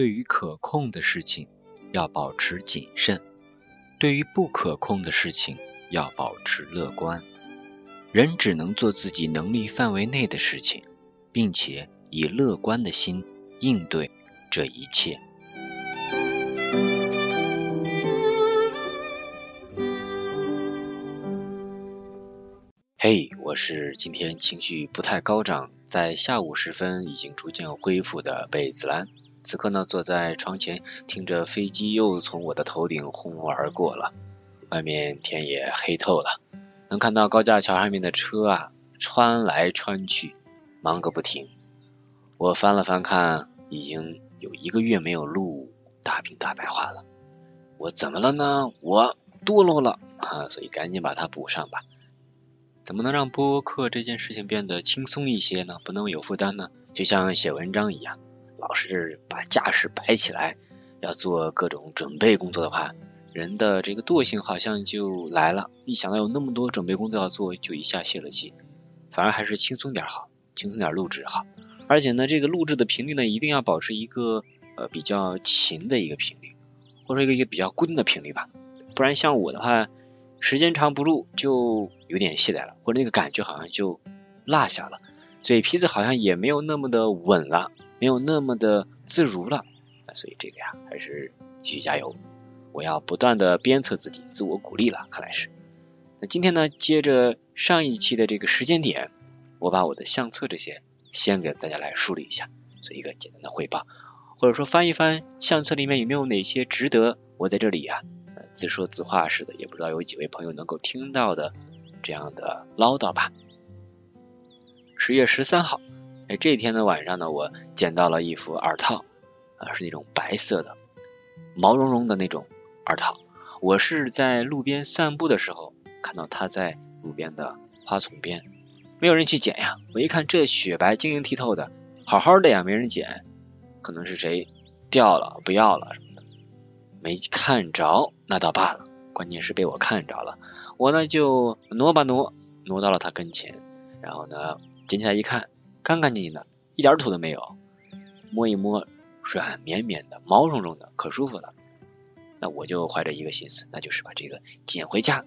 对于可控的事情要保持谨慎，对于不可控的事情要保持乐观。人只能做自己能力范围内的事情，并且以乐观的心应对这一切。嘿，我是今天情绪不太高涨，在下午时分已经逐渐恢复的贝子兰。此刻呢，坐在窗前，听着飞机又从我的头顶轰隆而过了，外面天也黑透了，能看到高架桥上面的车啊穿来穿去，忙个不停。我翻了翻看，已经有一个月没有录大饼大白话了。我怎么了呢？我堕落了啊！所以赶紧把它补上吧。怎么能让播客这件事情变得轻松一些呢？不能有负担呢？就像写文章一样，老是把架势摆起来，要做各种准备工作的话，人的这个惰性好像就来了。一想到有那么多准备工作要做，就一下泄了气。反而还是轻松点好，轻松点录制好。而且呢，这个录制的频率呢，一定要保持一个呃比较勤的一个频率，或者一个一个比较固定的频率吧。不然像我的话。时间长不录就有点懈怠了，或者那个感觉好像就落下了，嘴皮子好像也没有那么的稳了，没有那么的自如了，所以这个呀还是继续加油，我要不断的鞭策自己，自我鼓励了，看来是。那今天呢，接着上一期的这个时间点，我把我的相册这些先给大家来梳理一下，做一个简单的汇报，或者说翻一翻相册里面有没有哪些值得我在这里呀。自说自话似的，也不知道有几位朋友能够听到的这样的唠叨吧。十月十三号，哎，这天的晚上呢，我捡到了一副耳套，啊，是那种白色的，毛茸茸的那种耳套。我是在路边散步的时候看到它在路边的花丛边，没有人去捡呀。我一看这雪白晶莹剔透的，好好的呀，没人捡，可能是谁掉了不要了什么的。没看着那倒罢了，关键是被我看着了。我呢就挪吧挪，挪到了他跟前，然后呢捡起来一看，干干净净的，一点土都没有。摸一摸，软绵绵的，毛茸茸的，可舒服了。那我就怀着一个心思，那就是把这个捡回家，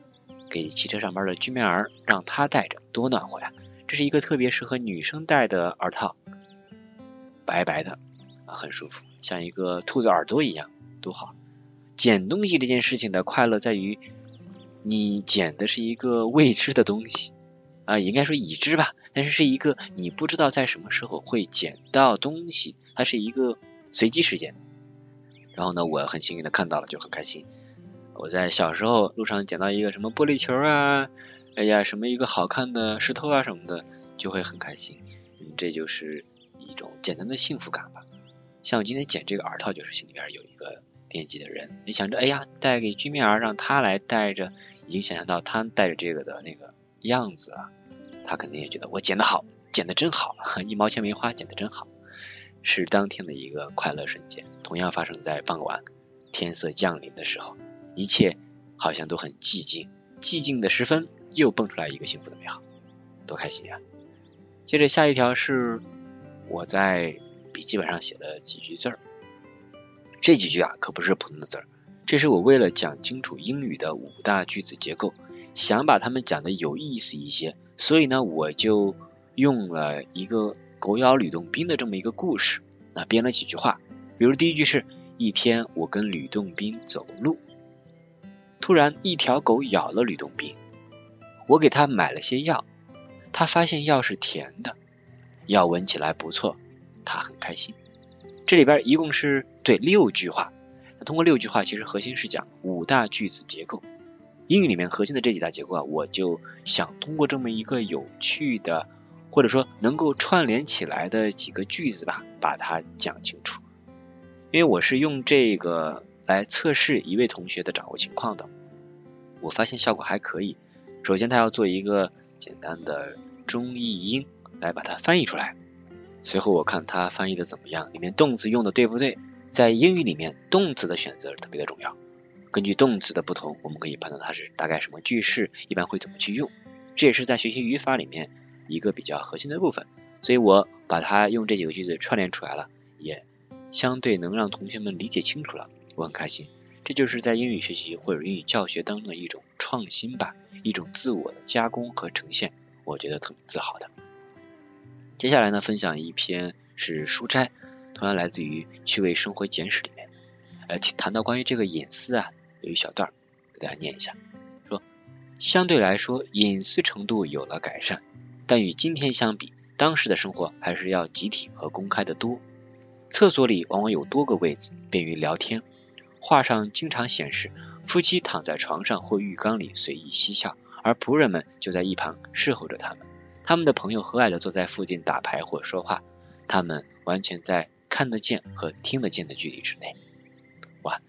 给汽车上班的居民儿让他戴着，多暖和呀！这是一个特别适合女生戴的耳套，白白的，很舒服，像一个兔子耳朵一样，多好。捡东西这件事情的快乐在于，你捡的是一个未知的东西啊，应该说已知吧，但是是一个你不知道在什么时候会捡到东西，它是一个随机事件。然后呢，我很幸运的看到了，就很开心。我在小时候路上捡到一个什么玻璃球啊，哎呀，什么一个好看的石头啊什么的，就会很开心。这就是一种简单的幸福感吧。像我今天捡这个耳套，就是心里边有一个。惦记的人，你想着，哎呀，带给居民儿，让他来带着，已经想象到他带着这个的那个样子啊，他肯定也觉得我剪的好，剪的真好，一毛钱没花，剪的真好，是当天的一个快乐瞬间。同样发生在傍晚，天色降临的时候，一切好像都很寂静，寂静的时分，又蹦出来一个幸福的美好，多开心啊！接着下一条是我在笔记本上写的几句字儿。这几句啊，可不是普通的字儿，这是我为了讲清楚英语的五大句子结构，想把它们讲的有意思一些，所以呢，我就用了一个狗咬吕洞宾的这么一个故事，那编了几句话，比如第一句是一天我跟吕洞宾走路，突然一条狗咬了吕洞宾，我给他买了些药，他发现药是甜的，药闻起来不错，他很开心。这里边一共是对六句话，那通过六句话，其实核心是讲五大句子结构。英语里面核心的这几大结构啊，我就想通过这么一个有趣的，或者说能够串联起来的几个句子吧，把它讲清楚。因为我是用这个来测试一位同学的掌握情况的，我发现效果还可以。首先，他要做一个简单的中译英来把它翻译出来。随后我看他翻译的怎么样，里面动词用的对不对？在英语里面，动词的选择特别的重要。根据动词的不同，我们可以判断它是大概什么句式，一般会怎么去用。这也是在学习语法里面一个比较核心的部分。所以我把它用这几个句子串联出来了，也相对能让同学们理解清楚了，我很开心。这就是在英语学习或者英语教学当中的一种创新吧，一种自我的加工和呈现，我觉得挺自豪的。接下来呢，分享一篇是书摘，同样来自于《趣味生活简史》里面，呃，谈到关于这个隐私啊，有一小段给大家念一下，说相对来说隐私程度有了改善，但与今天相比，当时的生活还是要集体和公开的多。厕所里往往有多个位子，便于聊天。画上经常显示夫妻躺在床上或浴缸里随意嬉笑，而仆人们就在一旁侍候着他们。他们的朋友和蔼地坐在附近打牌或说话，他们完全在看得见和听得见的距离之内。哇，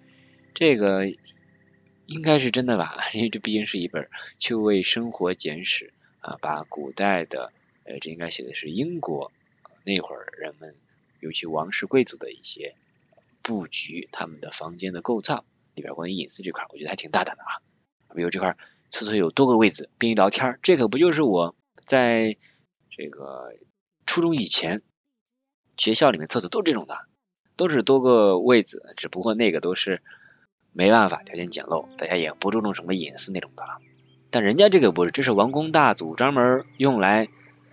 这个应该是真的吧？因为这毕竟是一本趣味生活简史啊，把古代的呃，这应该写的是英国那会儿人们，尤其王室贵族的一些。布局他们的房间的构造里边关于隐私这块，我觉得还挺大胆的啊。比如这块厕所有多个位子，便于聊天，这可不就是我在这个初中以前学校里面厕所都是这种的，都是多个位子，只不过那个都是没办法，条件简陋，大家也不注重什么隐私那种的了。但人家这个不是，这是王公大族专门用来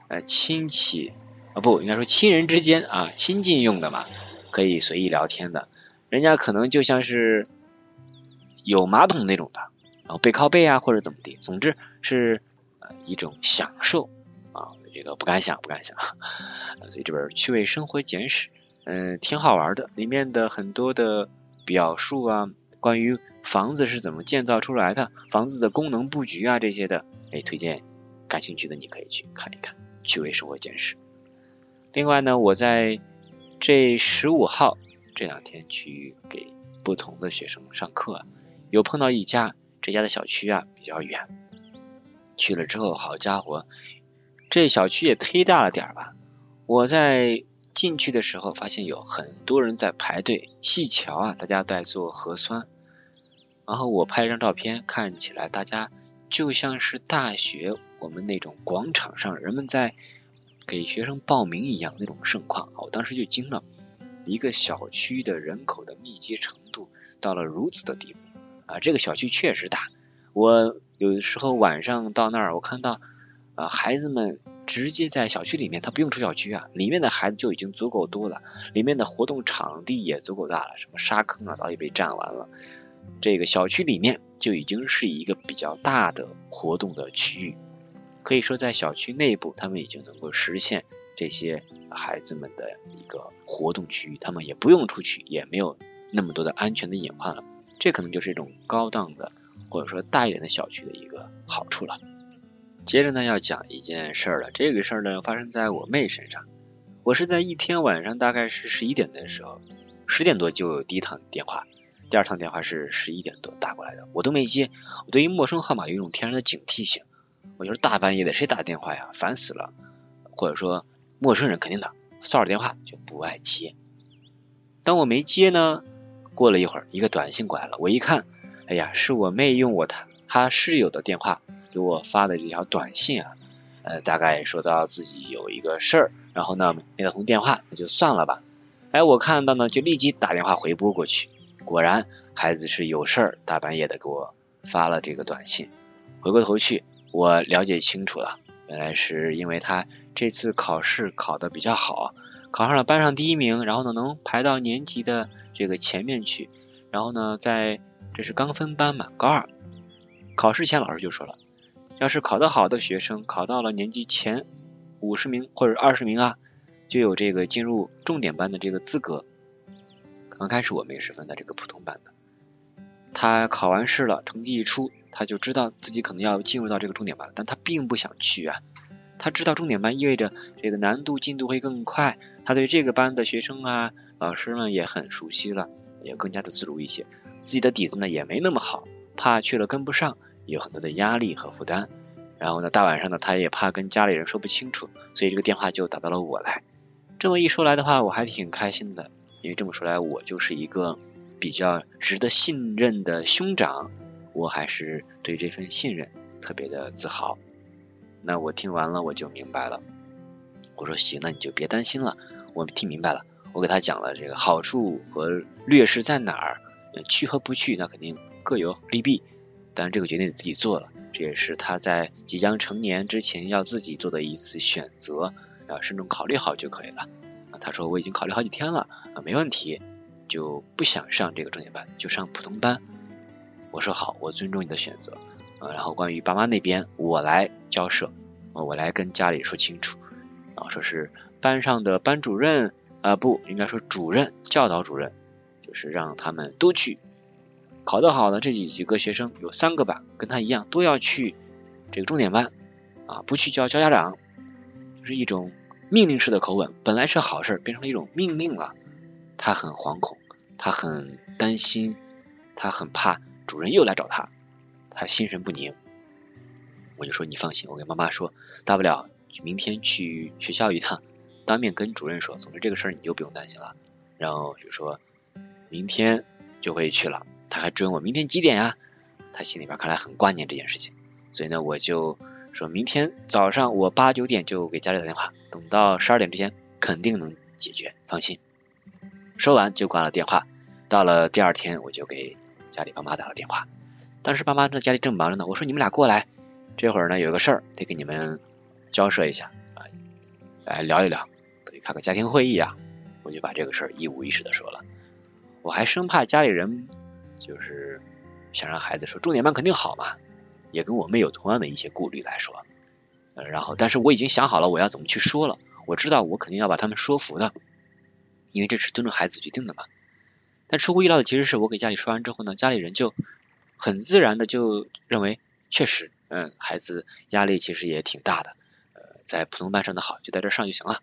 呃亲戚啊不应该说亲人之间啊亲近用的嘛。可以随意聊天的，人家可能就像是有马桶那种的，然后背靠背啊或者怎么地，总之是呃一种享受啊，这个不敢想不敢想，所以这本趣味生活简史嗯挺好玩的，里面的很多的表述啊，关于房子是怎么建造出来的，房子的功能布局啊这些的，哎推荐感兴趣的你可以去看一看趣味生活简史。另外呢，我在。这十五号这两天去给不同的学生上课，有碰到一家，这家的小区啊比较远，去了之后，好家伙，这小区也忒大了点儿吧？我在进去的时候发现有很多人在排队，细瞧啊，大家在做核酸，然后我拍一张照片，看起来大家就像是大学我们那种广场上人们在。给学生报名一样那种盛况，我当时就惊了，一个小区的人口的密集程度到了如此的地步啊！这个小区确实大，我有的时候晚上到那儿，我看到啊孩子们直接在小区里面，他不用出小区啊，里面的孩子就已经足够多了，里面的活动场地也足够大了，什么沙坑啊早已被占完了，这个小区里面就已经是一个比较大的活动的区域。可以说，在小区内部，他们已经能够实现这些孩子们的一个活动区域，他们也不用出去，也没有那么多的安全的隐患了。这可能就是一种高档的，或者说大一点的小区的一个好处了。接着呢，要讲一件事儿了。这个事儿呢，发生在我妹身上。我是在一天晚上，大概是十一点的时候，十点多就有第一趟电话，第二趟电话是十一点多打过来的，我都没接。我对于陌生号码有一种天然的警惕性。我就是大半夜的，谁打电话呀？烦死了！或者说陌生人肯定打骚扰电话就不爱接。当我没接呢，过了一会儿，一个短信过来了。我一看，哎呀，是我妹用我她她室友的电话给我发的这条短信啊。呃，大概说到自己有一个事儿，然后呢没打通电话，那就算了吧。哎，我看到呢，就立即打电话回拨过去。果然，孩子是有事儿，大半夜的给我发了这个短信。回过头去。我了解清楚了，原来是因为他这次考试考的比较好，考上了班上第一名，然后呢能排到年级的这个前面去，然后呢在这是刚分班嘛，高二，考试前老师就说了，要是考得好的学生考到了年级前五十名或者二十名啊，就有这个进入重点班的这个资格。刚开始我们也是分在这个普通班的，他考完试了，成绩一出。他就知道自己可能要进入到这个重点班，但他并不想去啊。他知道重点班意味着这个难度进度会更快，他对这个班的学生啊、老师们也很熟悉了，也更加的自如一些。自己的底子呢也没那么好，怕去了跟不上，有很多的压力和负担。然后呢，大晚上的他也怕跟家里人说不清楚，所以这个电话就打到了我来。这么一说来的话，我还挺开心的，因为这么说来，我就是一个比较值得信任的兄长。我还是对这份信任特别的自豪。那我听完了，我就明白了。我说行，那你就别担心了。我听明白了，我给他讲了这个好处和劣势在哪儿，去和不去那肯定各有利弊，当然这个决定你自己做了，这也是他在即将成年之前要自己做的一次选择，要慎重考虑好就可以了。啊，他说我已经考虑好几天了，啊，没问题，就不想上这个重点班，就上普通班。我说好，我尊重你的选择。啊，然后关于爸妈那边，我来交涉，啊我来跟家里说清楚，然后说是班上的班主任，啊不应该说主任，教导主任，就是让他们都去，考得好的这几几个学生有三个吧，跟他一样都要去这个重点班，啊不去叫叫家长，就是一种命令式的口吻，本来是好事，变成了一种命令了，他很惶恐，他很担心，他很怕主任又来找他。他心神不宁，我就说你放心，我跟妈妈说，大不了明天去学校一趟，当面跟主任说。总之这个事儿你就不用担心了。然后就说明天就会去了。他还追问我明天几点呀？他心里边看来很挂念这件事情。所以呢，我就说明天早上我八九点就给家里打电话，等到十二点之前肯定能解决，放心。说完就挂了电话。到了第二天，我就给家里爸妈打了电话。当时爸妈在家里正忙着呢，我说你们俩过来，这会儿呢有个事儿得跟你们交涉一下啊，来聊一聊，等于开个家庭会议啊，我就把这个事儿一五一十的说了。我还生怕家里人就是想让孩子说重点班肯定好嘛，也跟我们有同样的一些顾虑来说，然后但是我已经想好了我要怎么去说了，我知道我肯定要把他们说服的，因为这是尊重孩子决定的嘛。但出乎意料的其实是我给家里说完之后呢，家里人就。很自然的就认为，确实，嗯，孩子压力其实也挺大的，呃，在普通班上的好，就在这上就行了，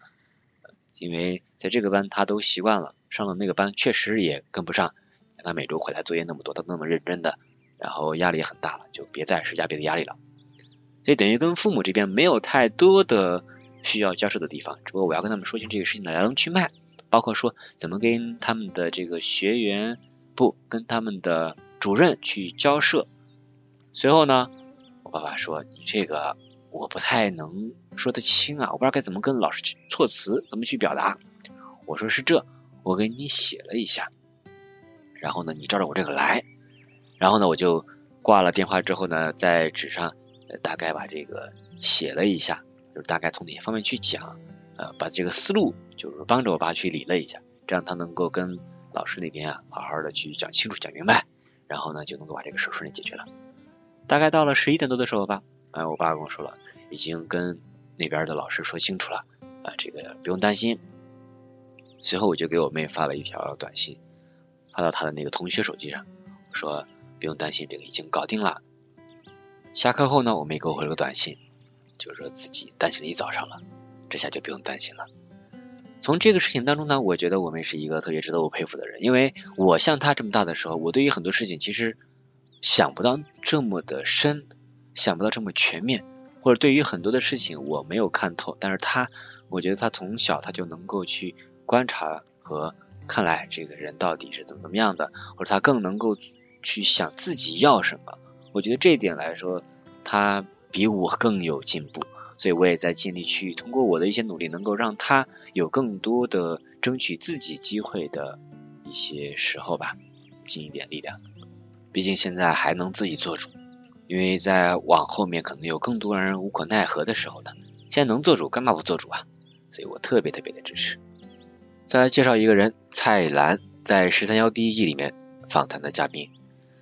因为在这个班他都习惯了，上了那个班确实也跟不上，他每周回来作业那么多，他那么认真的，然后压力也很大了，就别再施加别的压力了，所以等于跟父母这边没有太多的需要交涉的地方，只不过我要跟他们说清这个事情的来龙去脉，包括说怎么跟他们的这个学员不跟他们的。主任去交涉，随后呢，我爸爸说：“你这个我不太能说得清啊，我不知道该怎么跟老师去措辞，怎么去表达。”我说：“是这，我给你写了一下，然后呢，你照着我这个来。”然后呢，我就挂了电话之后呢，在纸上大概把这个写了一下，就是大概从哪些方面去讲，呃，把这个思路就是帮着我爸去理了一下，这样他能够跟老师那边啊好好的去讲清楚、讲明白。然后呢，就能够把这个事顺利解决了。大概到了十一点多的时候吧，哎，我爸跟我说了，已经跟那边的老师说清楚了，啊，这个不用担心。随后我就给我妹发了一条短信，发到他的那个同学手机上，我说不用担心，这个已经搞定了。下课后呢，我妹给我回了个短信，就是说自己担心了一早上了，这下就不用担心了。从这个事情当中呢，我觉得我妹是一个特别值得我佩服的人，因为我像她这么大的时候，我对于很多事情其实想不到这么的深，想不到这么全面，或者对于很多的事情我没有看透，但是她，我觉得她从小她就能够去观察和看来这个人到底是怎么怎么样的，或者他更能够去想自己要什么，我觉得这一点来说，他比我更有进步。所以我也在尽力去通过我的一些努力，能够让他有更多的争取自己机会的一些时候吧，尽一点力量。毕竟现在还能自己做主，因为在往后面可能有更多人无可奈何的时候呢。现在能做主，干嘛不做主啊？所以我特别特别的支持。再来介绍一个人，蔡澜，在十三幺第一季里面访谈的嘉宾。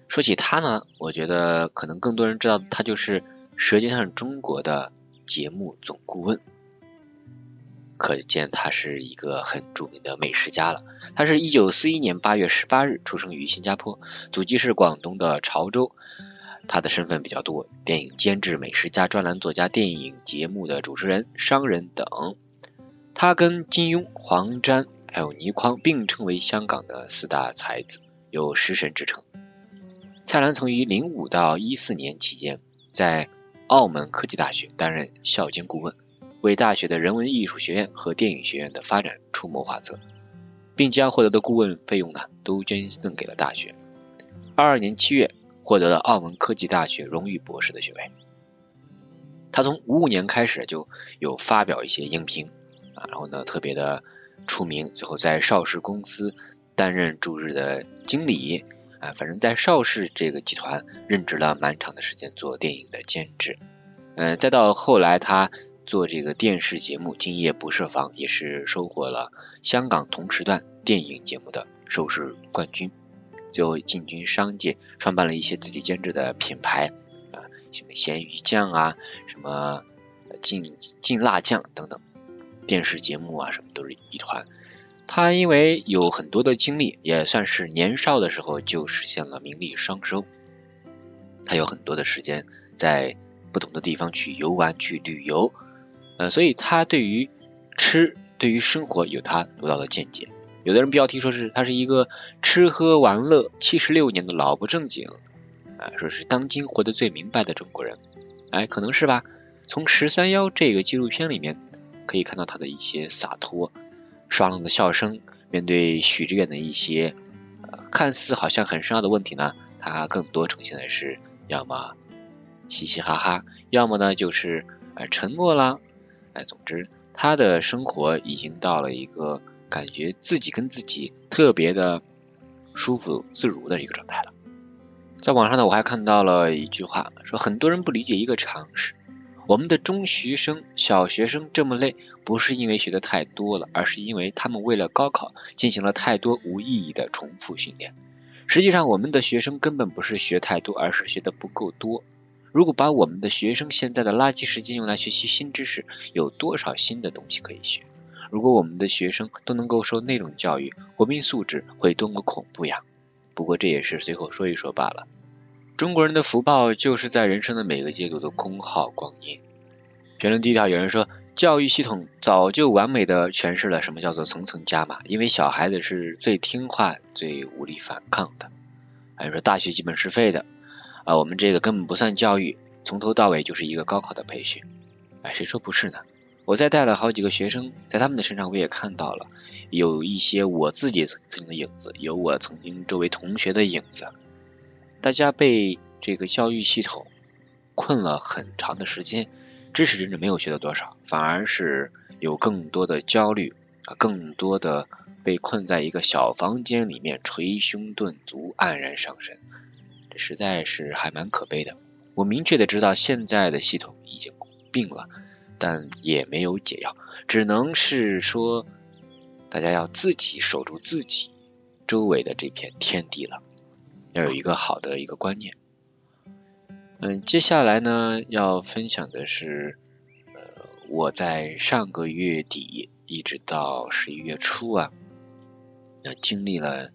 说起他呢，我觉得可能更多人知道他就是《舌尖上中国》的。节目总顾问，可见他是一个很著名的美食家了。他是一九四一年八月十八日出生于新加坡，祖籍是广东的潮州。他的身份比较多：电影监制、美食家、专栏作家、电影节目的主持人、商人等。他跟金庸、黄沾还有倪匡并称为香港的四大才子，有食神之称。蔡澜曾于零五到一四年期间在。澳门科技大学担任校监顾问，为大学的人文艺术学院和电影学院的发展出谋划策，并将获得的顾问费用呢都捐赠给了大学。二二年七月获得了澳门科技大学荣誉博士的学位。他从五五年开始就有发表一些影评啊，然后呢特别的出名，最后在邵氏公司担任驻日的经理啊，反正在邵氏这个集团任职了蛮长的时间，做电影的监制。嗯，再到后来他做这个电视节目《今夜不设防》，也是收获了香港同时段电影节目的收视冠军。最后进军商界，创办了一些自己监制的品牌啊，什么咸鱼酱啊，什么劲劲辣酱等等。电视节目啊，什么都是一团。他因为有很多的经历，也算是年少的时候就实现了名利双收。他有很多的时间在不同的地方去游玩、去旅游，呃，所以他对于吃、对于生活有他独到的见解。有的人标题说是他是一个吃喝玩乐七十六年的老不正经，啊，说是当今活得最明白的中国人。哎，可能是吧。从十三幺这个纪录片里面。可以看到他的一些洒脱、爽朗的笑声。面对许志远的一些呃看似好像很深奥的问题呢，他更多呈现的是要么嘻嘻哈哈，要么呢就是呃沉默啦。哎，总之他的生活已经到了一个感觉自己跟自己特别的舒服自如的一个状态了。在网上呢，我还看到了一句话，说很多人不理解一个常识。我们的中学生、小学生这么累，不是因为学的太多了，而是因为他们为了高考进行了太多无意义的重复训练。实际上，我们的学生根本不是学太多，而是学的不够多。如果把我们的学生现在的垃圾时间用来学习新知识，有多少新的东西可以学？如果我们的学生都能够受那种教育，国民素质会多么恐怖呀！不过这也是随口说一说罢了。中国人的福报就是在人生的每个阶段都空耗光阴。评论第一条有人说，教育系统早就完美的诠释了什么叫做层层加码，因为小孩子是最听话、最无力反抗的。还有说大学基本是废的啊，我们这个根本不算教育，从头到尾就是一个高考的培训。哎，谁说不是呢？我在带了好几个学生，在他们的身上我也看到了有一些我自己曾经的影子，有我曾经周围同学的影子。大家被这个教育系统困了很长的时间，知识真正没有学到多少，反而是有更多的焦虑啊，更多的被困在一个小房间里面，捶胸顿足，黯然伤神，这实在是还蛮可悲的。我明确的知道现在的系统已经病了，但也没有解药，只能是说大家要自己守住自己周围的这片天地了。要有一个好的一个观念。嗯，接下来呢，要分享的是，呃，我在上个月底一直到十一月初啊，那经历了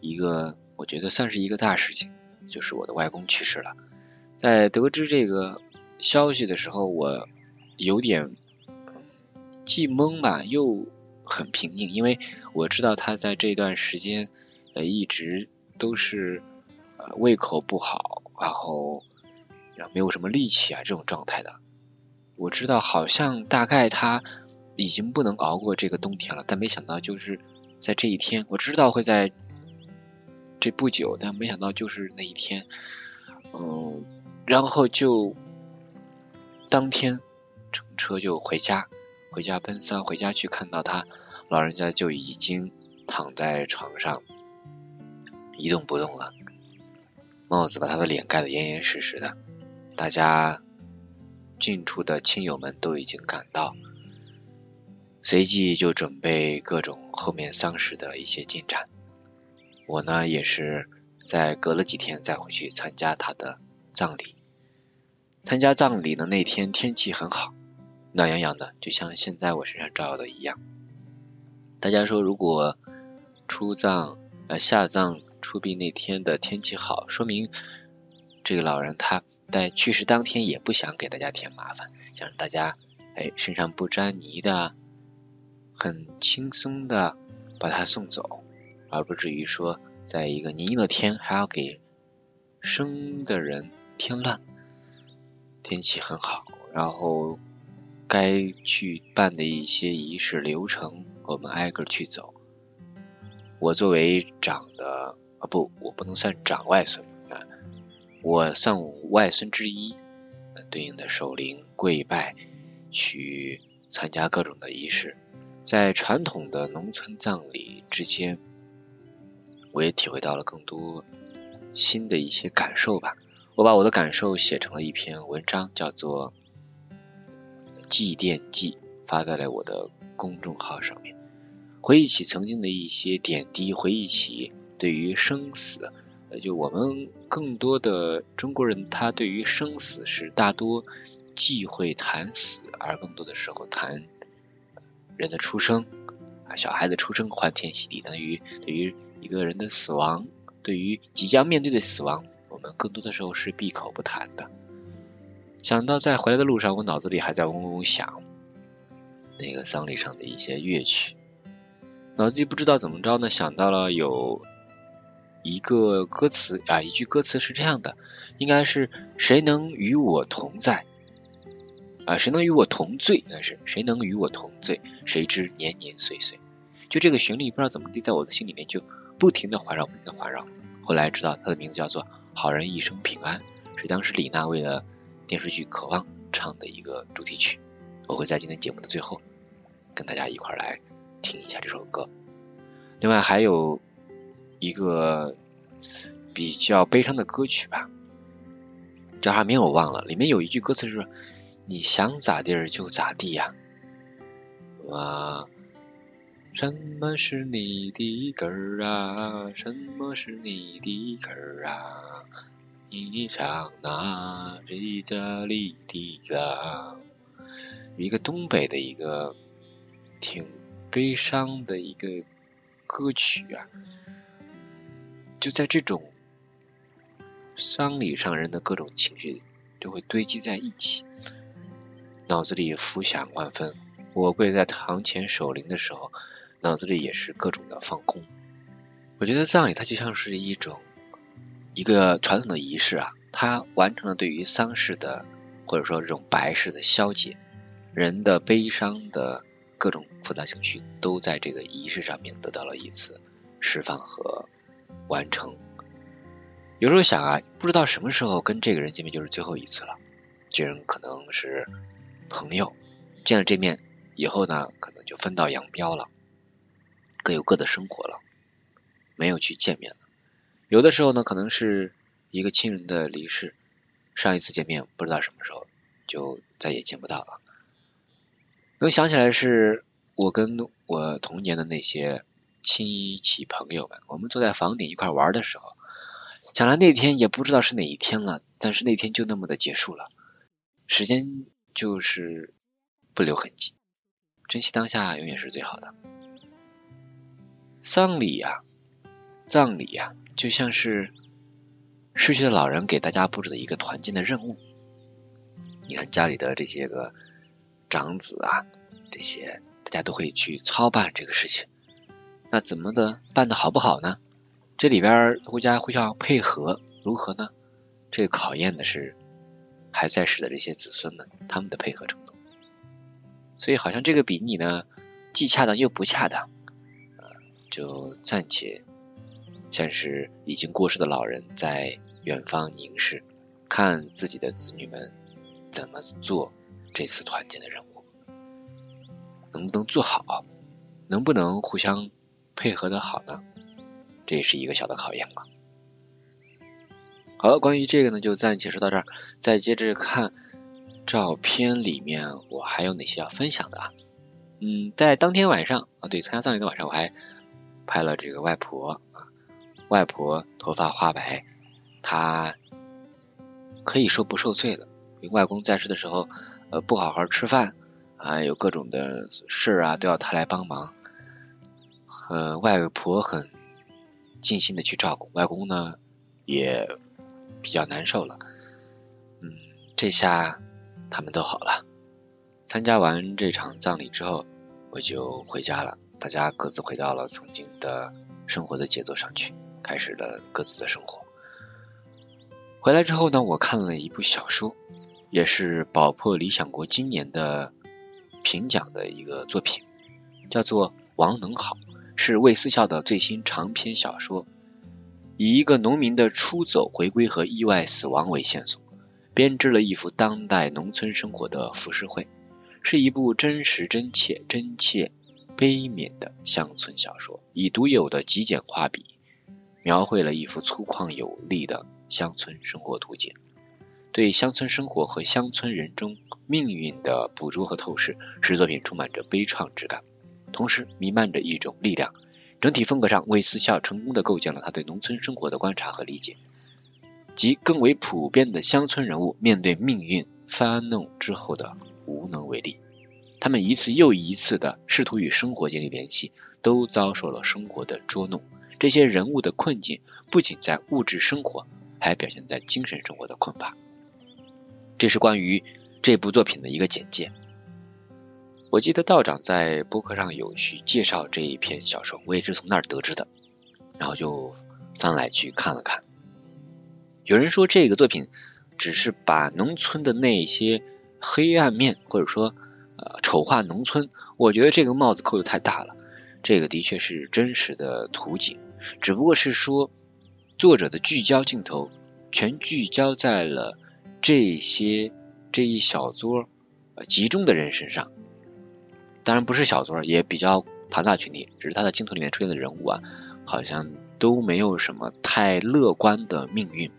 一个我觉得算是一个大事情，就是我的外公去世了。在得知这个消息的时候，我有点既懵吧，又很平静，因为我知道他在这段时间呃一直。都是呃胃口不好，然后然后没有什么力气啊这种状态的。我知道好像大概他已经不能熬过这个冬天了，但没想到就是在这一天，我知道会在这不久，但没想到就是那一天，嗯，然后就当天乘车就回家，回家奔丧，回家去看到他老人家就已经躺在床上。一动不动了，帽子把他的脸盖得严严实实的。大家近处的亲友们都已经赶到，随即就准备各种后面丧事的一些进展。我呢也是在隔了几天再回去参加他的葬礼。参加葬礼的那天天气很好，暖洋洋的，就像现在我身上照耀的一样。大家说，如果出葬呃下葬。出殡那天的天气好，说明这个老人他在去世当天也不想给大家添麻烦，想让大家哎身上不沾泥的，很轻松的把他送走，而不至于说在一个泥泞的天还要给生的人添乱。天气很好，然后该去办的一些仪式流程，我们挨个去走。我作为长的。不，我不能算长外孙啊，我算外孙之一，对应的守灵跪拜，去参加各种的仪式。在传统的农村葬礼之间，我也体会到了更多新的一些感受吧。我把我的感受写成了一篇文章，叫做《祭奠记》，发在了我的公众号上面。回忆起曾经的一些点滴，回忆起对于生死，呃就我们更多的中国人，他对于生死是大多忌讳谈死，而更多的时候谈人的出生啊，小孩子出生欢天喜地，等于对于一个人的死亡，对于即将面对的死亡。我们更多的时候是闭口不谈的。想到在回来的路上，我脑子里还在嗡嗡嗡响那个丧礼上的一些乐曲，脑子里不知道怎么着呢，想到了有一个歌词啊，一句歌词是这样的，应该是谁能与我同在啊？谁能与我同醉？那是谁能与我同醉？谁知年年岁岁？就这个旋律，不知道怎么地，在我的心里面就不停的环绕，不停的环绕。后来知道它的名字叫做。好人一生平安是当时李娜为了电视剧《渴望》唱的一个主题曲，我会在今天节目的最后跟大家一块来听一下这首歌。另外还有一个比较悲伤的歌曲吧，叫啥名我忘了，里面有一句歌词是“你想咋地儿就咋地呀”，啊，什么是你的根儿啊？什么是你的根儿啊？你唱哪里的里的啦？一个东北的一个挺悲伤的一个歌曲啊，就在这种丧礼上，人的各种情绪就会堆积在一起，脑子里浮想万分。我跪在堂前守灵的时候，脑子里也是各种的放空。我觉得葬礼它就像是一种。一个传统的仪式啊，它完成了对于丧事的或者说这种白事的消解，人的悲伤的各种复杂情绪都在这个仪式上面得到了一次释放和完成。有时候想啊，不知道什么时候跟这个人见面就是最后一次了，这人可能是朋友，见了这面以后呢，可能就分道扬镳了，各有各的生活了，没有去见面了。有的时候呢，可能是一个亲人的离世，上一次见面不知道什么时候就再也见不到了。能想起来是我跟我童年的那些亲戚朋友们，我们坐在房顶一块玩的时候，想来那天也不知道是哪一天了，但是那天就那么的结束了，时间就是不留痕迹，珍惜当下永远是最好的。丧礼呀，葬礼呀。就像是逝去的老人给大家布置的一个团建的任务。你看家里的这些个长子啊，这些大家都会去操办这个事情。那怎么的办的好不好呢？这里边儿互家互相配合如何呢？这个考验的是还在世的这些子孙们他们的配合程度。所以好像这个比拟呢，既恰当又不恰当，呃就暂且。像是已经过世的老人在远方凝视，看自己的子女们怎么做这次团建的任务，能不能做好，能不能互相配合的好呢？这也是一个小的考验了。好了，关于这个呢，就暂且说到这儿。再接着看照片里面，我还有哪些要分享的啊？嗯，在当天晚上啊，对，参加葬礼的晚上，我还拍了这个外婆啊。外婆头发花白，她可以说不受罪了。外公在世的时候，呃，不好好吃饭啊，有各种的事啊，都要他来帮忙。呃，外婆很尽心的去照顾，外公呢也比较难受了。嗯，这下他们都好了。参加完这场葬礼之后，我就回家了，大家各自回到了曾经的生活的节奏上去。开始了各自的生活。回来之后呢，我看了一部小说，也是宝珀理想国今年的评奖的一个作品，叫做《王能好》，是魏思孝的最新长篇小说，以一个农民的出走、回归和意外死亡为线索，编织了一幅当代农村生活的浮世绘，是一部真实、真切、真切悲悯的乡村小说，以独有的极简画笔，描绘了一幅粗犷有力的乡村生活图景。对乡村生活和乡村人中命运的捕捉和透视，使作品充满着悲怆之感，同时弥漫着一种力量。整体风格上，魏思孝成功的构建了他对农村生活的观察和理解，及更为普遍的乡村人物面对命运翻弄之后的无能为力。他们一次又一次的试图与生活建立联系，都遭受了生活的捉弄。这些人物的困境不仅在物质生活，还表现在精神生活的困乏。这是关于这部作品的一个简介。我记得道长在博客上有去介绍这一篇小说，我也是从那儿得知的，然后就翻来去看了看。有人说这个作品只是把农村的那些黑暗面，或者说呃丑化农村，我觉得这个帽子扣的太大了。这个的确是真实的图景，只不过是说作者的聚焦镜头全聚焦在了。这些这一小撮呃集中的人身上，当然不是小撮，也比较庞大群体，只是他的镜头里面出现的人物啊，好像都没有什么太乐观的命运，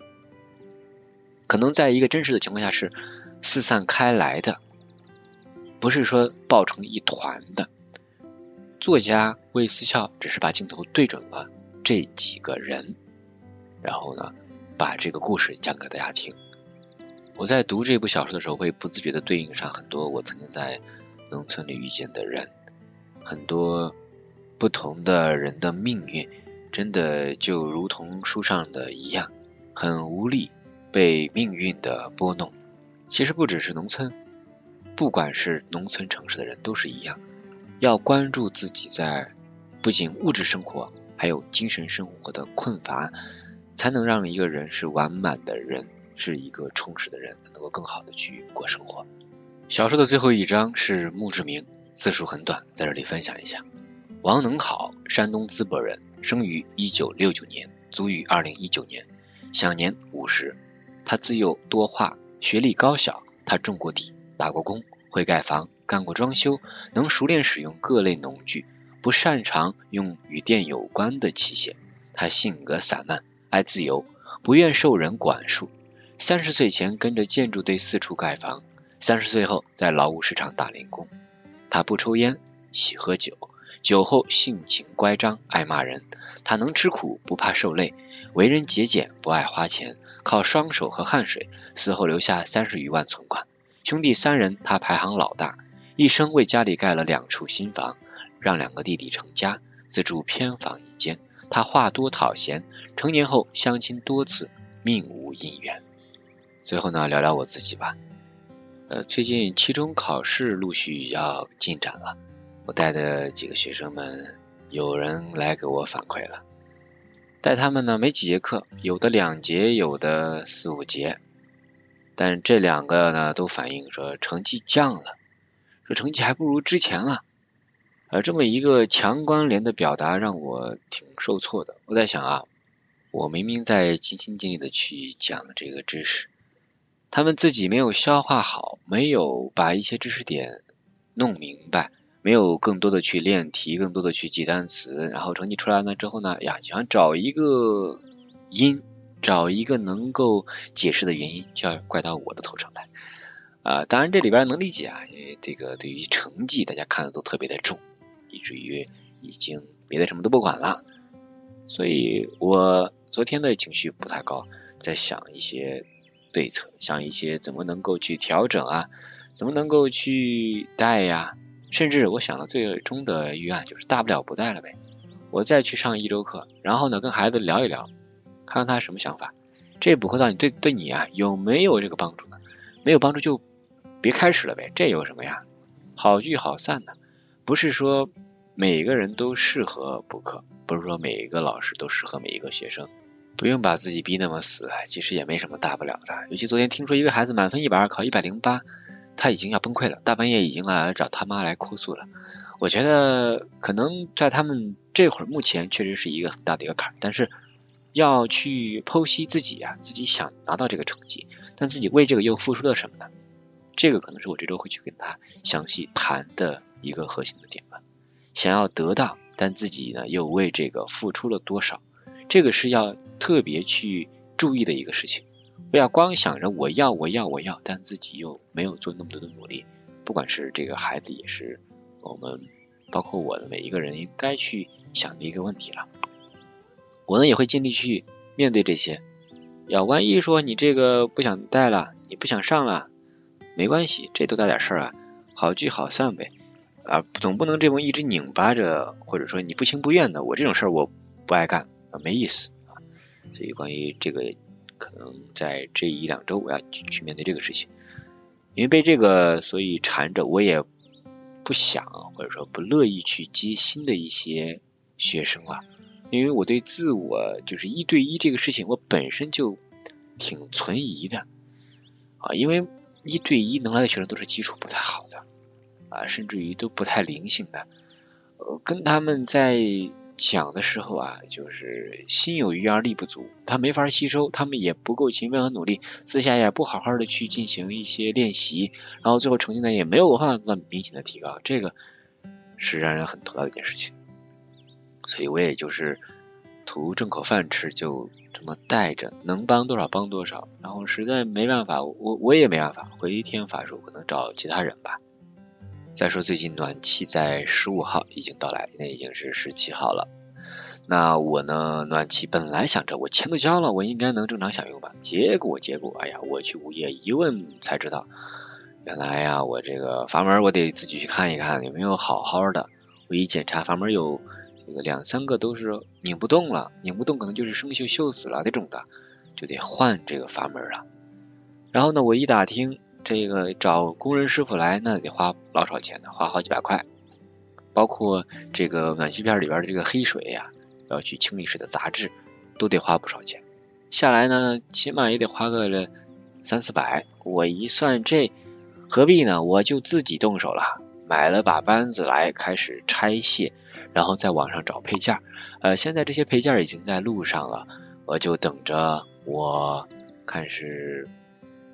可能在一个真实的情况下是四散开来的，不是说抱成一团的。作家魏思孝只是把镜头对准了这几个人，然后呢，把这个故事讲给大家听。我在读这部小说的时候，会不自觉的对应上很多我曾经在农村里遇见的人，很多不同的人的命运，真的就如同书上的一样，很无力，被命运的拨弄。其实不只是农村，不管是农村城市的人都是一样，要关注自己在不仅物质生活，还有精神生活的困乏，才能让一个人是完满的人。是一个充实的人，能够更好的去过生活。小说的最后一章是墓志铭，字数很短，在这里分享一下。王能好，山东淄博人，生于一九六九年，卒于二零一九年，享年五十。他自幼多画，学历高小。他种过地，打过工，会盖房，干过装修，能熟练使用各类农具，不擅长用与电有关的器械。他性格散漫，爱自由，不愿受人管束。三十岁前跟着建筑队四处盖房，三十岁后在劳务市场打零工。他不抽烟，喜喝酒，酒后性情乖张，爱骂人。他能吃苦，不怕受累，为人节俭，不爱花钱，靠双手和汗水，死后留下三十余万存款。兄弟三人，他排行老大，一生为家里盖了两处新房，让两个弟弟成家，自住偏房一间。他话多讨嫌，成年后相亲多次，命无姻缘。最后呢，聊聊我自己吧。呃，最近期中考试陆续要进展了，我带的几个学生们，有人来给我反馈了，带他们呢没几节课，有的两节，有的四五节，但这两个呢都反映说成绩降了，说成绩还不如之前了。而，这么一个强关联的表达让我挺受挫的。我在想啊，我明明在尽心尽力的去讲这个知识。他们自己没有消化好，没有把一些知识点弄明白，没有更多的去练题，更多的去记单词，然后成绩出来了之后呢，呀，想找一个因，找一个能够解释的原因，就要怪到我的头上来。啊，当然这里边能理解啊，因为这个对于成绩大家看的都特别的重，以至于已经别的什么都不管了。所以我昨天的情绪不太高，在想一些。对策，像一些怎么能够去调整啊，怎么能够去带呀？甚至我想的最终的预案就是大不了不带了呗，我再去上一周课，然后呢跟孩子聊一聊，看看他什么想法。这补课到底对对你啊有没有这个帮助呢？没有帮助就别开始了呗，这有什么呀？好聚好散的，不是说每个人都适合补课，不是说每一个老师都适合每一个学生。不用把自己逼那么死，其实也没什么大不了的。尤其昨天听说一个孩子满分一百二，考一百零八，他已经要崩溃了，大半夜已经来找他妈来哭诉了。我觉得可能在他们这会儿目前确实是一个很大的一个坎儿，但是要去剖析自己啊，自己想拿到这个成绩，但自己为这个又付出了什么呢？这个可能是我这周会去跟他详细谈的一个核心的点吧。想要得到，但自己呢又为这个付出了多少，这个是要特别去注意的一个事情。不要光想着我要我要我要，但自己又没有做那么多的努力。不管是这个孩子，也是我们，包括我的每一个人应该去想的一个问题了。我呢也会尽力去面对这些。要万一说你这个不想带了，你不想上了，没关系，这多大点事儿啊，好聚好散呗。啊，总不能这么一直拧巴着，或者说你不情不愿的，我这种事儿我不爱干，啊没意思啊。所以关于这个。可能在这一两周，我要去面对这个事情，因为被这个所以缠着，我也不想或者说不乐意去接新的一些学生啊，因为我对自我就是一对一这个事情，我本身就挺存疑的啊，因为一对一能来的学生都是基础不太好的啊，甚至于都不太灵性的，呃，跟他们在。讲的时候啊，就是心有余而力不足，他没法吸收，他们也不够勤奋和努力，私下也不好好的去进行一些练习，然后最后成绩呢也没有办法明显的提高，这个是让人很头大的一件事情。所以我也就是图挣口饭吃，就这么带着，能帮多少帮多少，然后实在没办法，我我也没办法，回天乏术，可能找其他人吧。再说最近暖气在十五号已经到来，现在已经是十七号了。那我呢，暖气本来想着我钱都交了，我应该能正常享用吧。结果结果，哎呀，我去物业一问才知道，原来呀，我这个阀门我得自己去看一看有没有好好的。我一检查阀门有这个两三个都是拧不动了，拧不动可能就是生锈锈死了这种的，就得换这个阀门了。然后呢，我一打听。这个找工人师傅来，那得花老少钱的，花好几百块。包括这个暖气片里边的这个黑水呀，要去清理水的杂质，都得花不少钱。下来呢，起码也得花个三四百。我一算，这何必呢？我就自己动手了，买了把扳子来开始拆卸，然后在网上找配件。呃，现在这些配件已经在路上了，我就等着，我看是。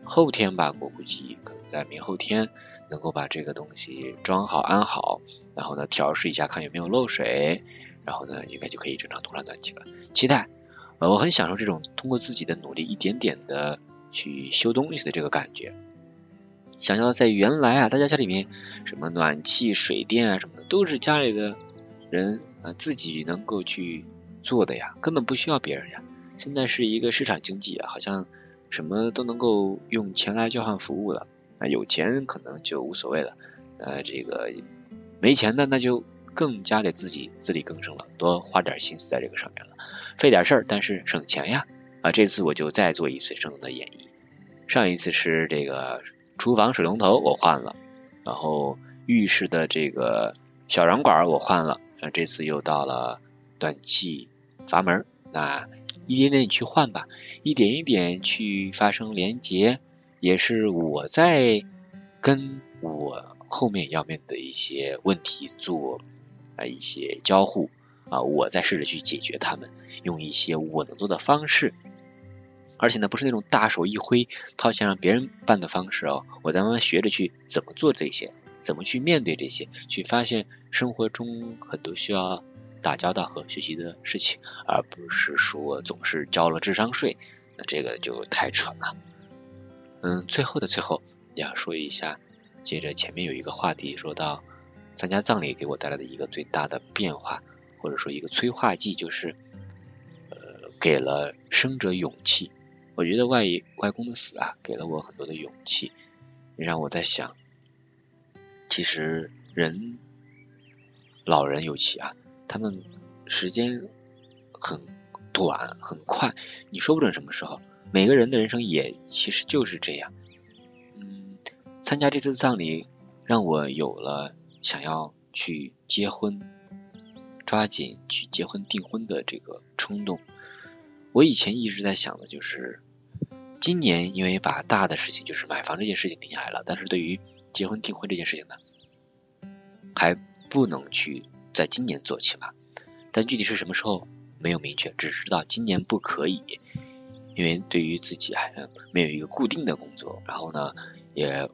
后天吧，我估计可能在明后天能够把这个东西装好安好，然后呢调试一下看有没有漏水，然后呢应该就可以正常通上暖气了。期待，呃，我很享受这种通过自己的努力一点点的去修东西的这个感觉。想要在原来啊，大家家里面什么暖气、水电啊什么的都是家里的人啊自己能够去做的呀，根本不需要别人呀。现在是一个市场经济啊，好像。什么都能够用钱来交换服务了，啊，有钱可能就无所谓了，呃，这个没钱的那就更加得自己自力更生了，多花点心思在这个上面了，费点事儿，但是省钱呀，啊，这次我就再做一次生动的演绎，上一次是这个厨房水龙头我换了，然后浴室的这个小软管我换了，啊，这次又到了暖气阀门，那。一点点去换吧，一点一点去发生连接，也是我在跟我后面要面的一些问题做啊一些交互啊，我在试着去解决他们，用一些我能做的方式，而且呢不是那种大手一挥掏钱让别人办的方式哦，我在慢慢学着去怎么做这些，怎么去面对这些，去发现生活中很多需要。打交道和学习的事情，而不是说总是交了智商税，那这个就太蠢了。嗯，最后的最后，要说一下，接着前面有一个话题说到参加葬礼给我带来的一个最大的变化，或者说一个催化剂，就是呃给了生者勇气。我觉得外外公的死啊，给了我很多的勇气，让我在想，其实人老人尤其啊。他们时间很短很快，你说不准什么时候。每个人的人生也其实就是这样。嗯，参加这次葬礼让我有了想要去结婚、抓紧去结婚订婚的这个冲动。我以前一直在想的就是，今年因为把大的事情就是买房这件事情定下来了，但是对于结婚订婚这件事情呢，还不能去。在今年做起嘛，但具体是什么时候没有明确，只知道今年不可以，因为对于自己还没有一个固定的工作，然后呢也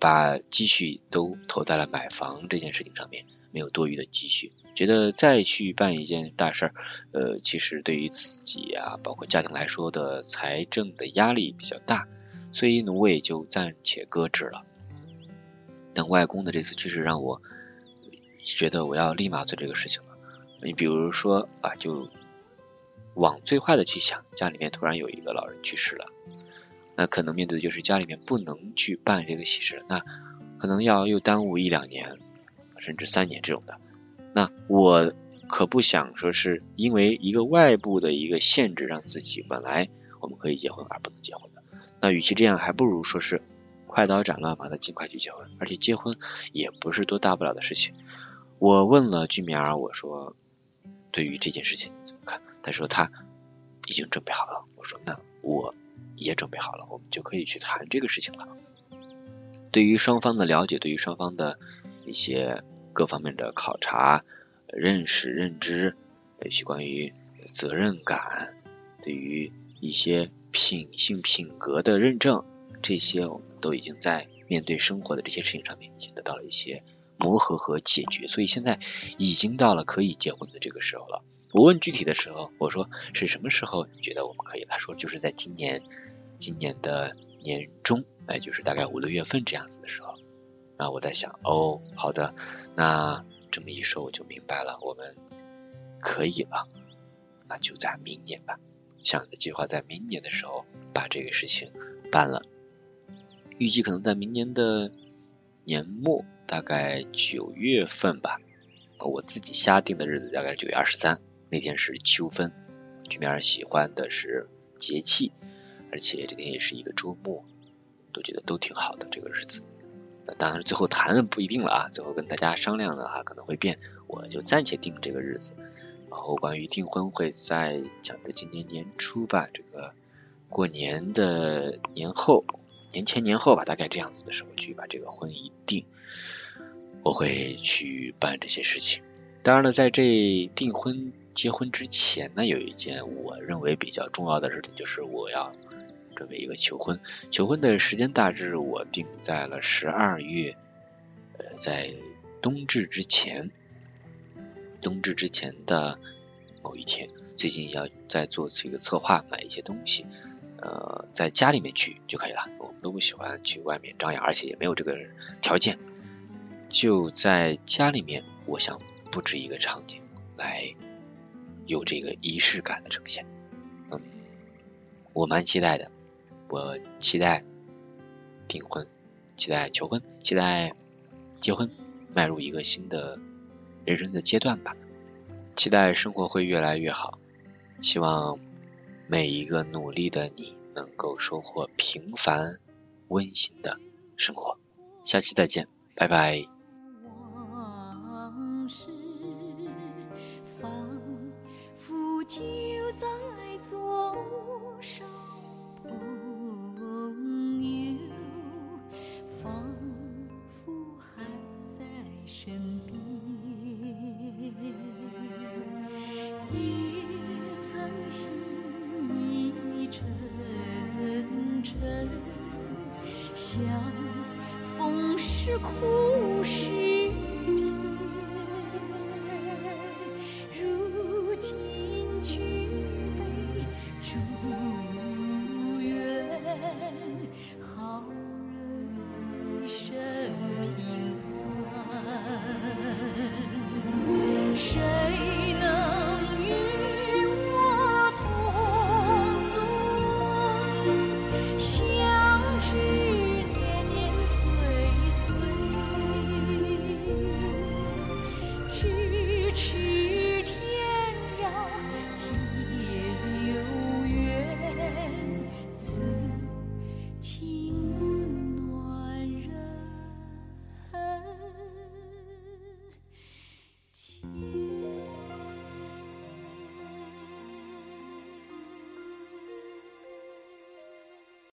把积蓄都投在了买房这件事情上面，没有多余的积蓄，觉得再去办一件大事儿，呃，其实对于自己啊，包括家庭来说的财政的压力比较大，所以呢，我也就暂且搁置了。但外公的这次确实让我觉得我要立马做这个事情了。你比如说啊，就往最坏的去想，家里面突然有一个老人去世了。那可能面对的就是家里面不能去办这个喜事，那可能要又耽误一两年，甚至三年这种的。那我可不想说是因为一个外部的一个限制，让自己本来我们可以结婚而不能结婚的。那与其这样，还不如说是快刀斩乱麻的尽快去结婚，而且结婚也不是多大不了的事情。我问了俊明儿，我说对于这件事情你怎么看？他说他已经准备好了。我说那我。也准备好了，我们就可以去谈这个事情了。对于双方的了解，对于双方的一些各方面的考察、认识、认知，一些关于责任感，对于一些品性品格的认证，这些我们都已经在面对生活的这些事情上面已经得到了一些磨合和解决，所以现在已经到了可以结婚的这个时候了。我问具体的时候，我说是什么时候你觉得我们可以？他说就是在今年。今年的年中，哎，就是大概五六月份这样子的时候，那，我在想，哦，好的，那这么一说我就明白了，我们可以了，那就在明年吧，想着计划在明年的时候把这个事情办了，预计可能在明年的年末，大概九月份吧，我自己瞎定的日子大概是九月二十三，那天是秋分，居民儿喜欢的是节气。而且这天也是一个周末，都觉得都挺好的这个日子。那当然最后谈的不一定了啊，最后跟大家商量的话可能会变，我就暂且定这个日子。然后关于订婚会在讲着今年年初吧，这个过年的年后、年前年后吧，大概这样子的时候去把这个婚一定，我会去办这些事情。当然了，在这订婚结婚之前呢，有一件我认为比较重要的事情，就是我要。准备一个求婚，求婚的时间大致我定在了十二月，呃，在冬至之前，冬至之前的某一天。最近要在做这个策划，买一些东西，呃，在家里面去就可以了。我们都不喜欢去外面张扬，而且也没有这个条件，就在家里面，我想布置一个场景来有这个仪式感的呈现。嗯，我蛮期待的。我期待订婚，期待求婚，期待结婚，迈入一个新的人生的阶段吧。期待生活会越来越好，希望每一个努力的你能够收获平凡温馨的生活。下期再见，拜拜。相逢时苦。